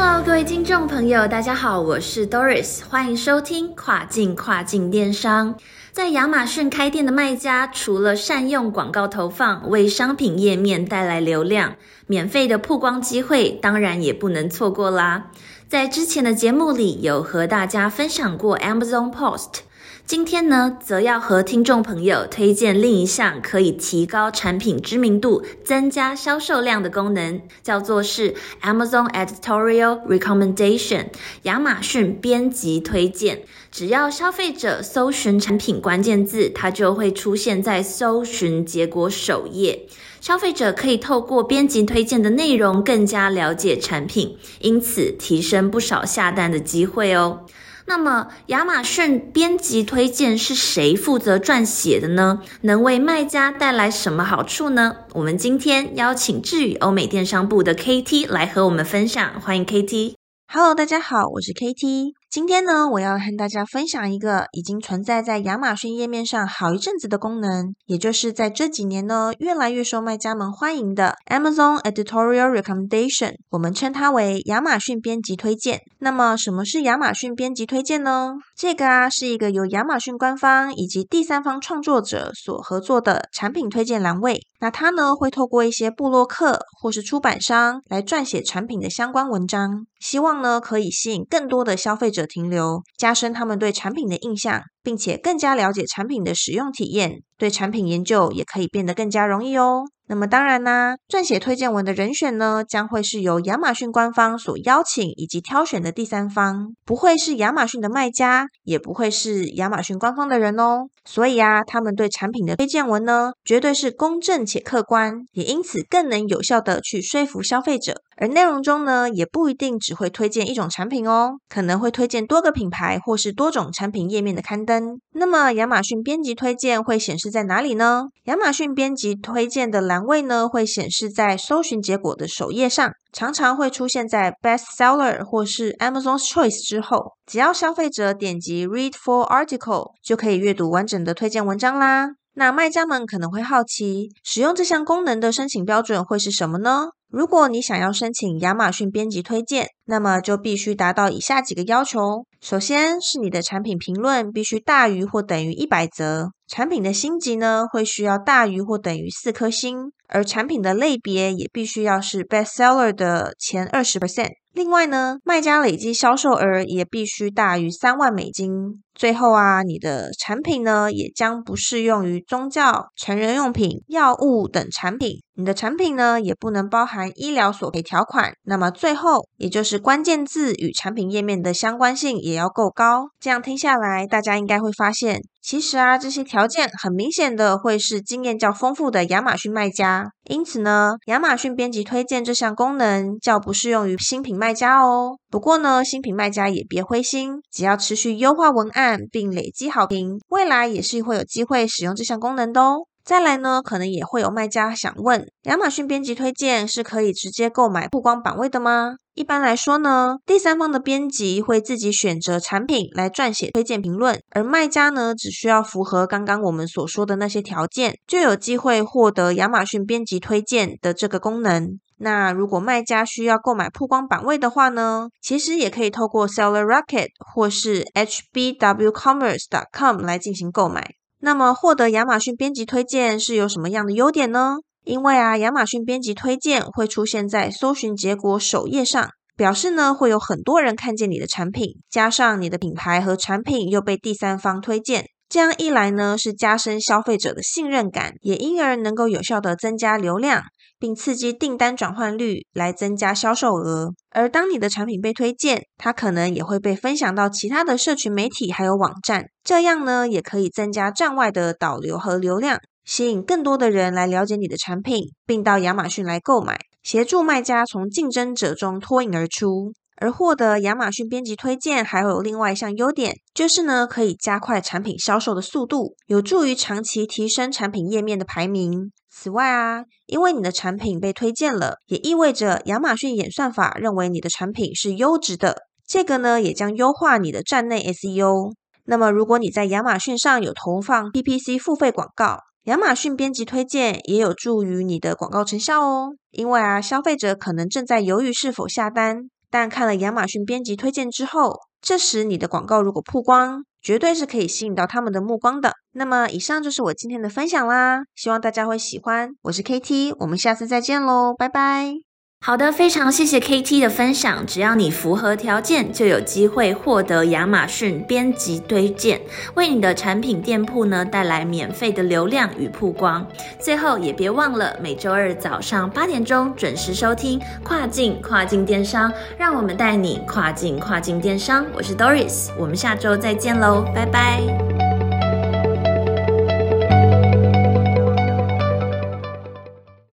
Hello，各位听众朋友，大家好，我是 Doris，欢迎收听跨境跨境电商。在亚马逊开店的卖家，除了善用广告投放为商品页面带来流量，免费的曝光机会当然也不能错过啦。在之前的节目里，有和大家分享过 Amazon Post。今天呢，则要和听众朋友推荐另一项可以提高产品知名度、增加销售量的功能，叫做是 Amazon Editorial Recommendation，亚马逊编辑推荐。只要消费者搜寻产品关键字，它就会出现在搜寻结果首页。消费者可以透过编辑推荐的内容，更加了解产品，因此提升不少下单的机会哦。那么，亚马逊编辑推荐是谁负责撰写的呢？能为卖家带来什么好处呢？我们今天邀请智宇欧美电商部的 KT 来和我们分享，欢迎 KT。Hello，大家好，我是 KT。今天呢，我要和大家分享一个已经存在在亚马逊页面上好一阵子的功能，也就是在这几年呢，越来越受卖家们欢迎的 Amazon Editorial Recommendation，我们称它为亚马逊编辑推荐。那么，什么是亚马逊编辑推荐呢？这个啊，是一个由亚马逊官方以及第三方创作者所合作的产品推荐栏位。那它呢，会透过一些布洛克或是出版商来撰写产品的相关文章，希望呢，可以吸引更多的消费者者停留，加深他们对产品的印象，并且更加了解产品的使用体验，对产品研究也可以变得更加容易哦。那么当然啦，撰写推荐文的人选呢，将会是由亚马逊官方所邀请以及挑选的第三方，不会是亚马逊的卖家，也不会是亚马逊官方的人哦。所以啊，他们对产品的推荐文呢，绝对是公正且客观，也因此更能有效的去说服消费者。而内容中呢，也不一定只会推荐一种产品哦，可能会推荐多个品牌或是多种产品页面的刊登。那么亚马逊编辑推荐会显示在哪里呢？亚马逊编辑推荐的栏位呢，会显示在搜寻结果的首页上，常常会出现在 Best Seller 或是 Amazon's Choice 之后。只要消费者点击 Read Full Article，就可以阅读完整的推荐文章啦。那卖家们可能会好奇，使用这项功能的申请标准会是什么呢？如果你想要申请亚马逊编辑推荐，那么就必须达到以下几个要求：首先是你的产品评论必须大于或等于一百则，产品的星级呢会需要大于或等于四颗星，而产品的类别也必须要是 best seller 的前二十 percent。另外呢，卖家累计销售额也必须大于三万美金。最后啊，你的产品呢也将不适用于宗教、成人用品、药物等产品。你的产品呢也不能包含医疗索赔条款。那么最后，也就是关键字与产品页面的相关性也要够高。这样听下来，大家应该会发现，其实啊这些条件很明显的会是经验较丰富的亚马逊卖家。因此呢，亚马逊编辑推荐这项功能较不适用于新品卖家哦。不过呢，新品卖家也别灰心，只要持续优化文案并累积好评，未来也是会有机会使用这项功能的哦。再来呢，可能也会有卖家想问，亚马逊编辑推荐是可以直接购买曝光版位的吗？一般来说呢，第三方的编辑会自己选择产品来撰写推荐评论，而卖家呢，只需要符合刚刚我们所说的那些条件，就有机会获得亚马逊编辑推荐的这个功能。那如果卖家需要购买曝光版位的话呢，其实也可以透过 Seller Rocket 或是 HBW Commerce. dot com 来进行购买。那么获得亚马逊编辑推荐是有什么样的优点呢？因为啊，亚马逊编辑推荐会出现在搜寻结果首页上，表示呢会有很多人看见你的产品，加上你的品牌和产品又被第三方推荐，这样一来呢是加深消费者的信任感，也因而能够有效的增加流量。并刺激订单转换率来增加销售额，而当你的产品被推荐，它可能也会被分享到其他的社群媒体还有网站，这样呢也可以增加站外的导流和流量，吸引更多的人来了解你的产品，并到亚马逊来购买，协助卖家从竞争者中脱颖而出。而获得亚马逊编辑推荐还有另外一项优点，就是呢可以加快产品销售的速度，有助于长期提升产品页面的排名。此外啊，因为你的产品被推荐了，也意味着亚马逊演算法认为你的产品是优质的，这个呢也将优化你的站内 SEO。那么，如果你在亚马逊上有投放 PPC 付费广告，亚马逊编辑推荐也有助于你的广告成效哦。因为啊，消费者可能正在犹豫是否下单。但看了亚马逊编辑推荐之后，这时你的广告如果曝光，绝对是可以吸引到他们的目光的。那么，以上就是我今天的分享啦，希望大家会喜欢。我是 KT，我们下次再见喽，拜拜。好的，非常谢谢 KT 的分享。只要你符合条件，就有机会获得亚马逊编辑推荐，为你的产品店铺呢带来免费的流量与曝光。最后也别忘了每周二早上八点钟准时收听跨境跨境电商，让我们带你跨境跨境电商。我是 Doris，我们下周再见喽，拜拜。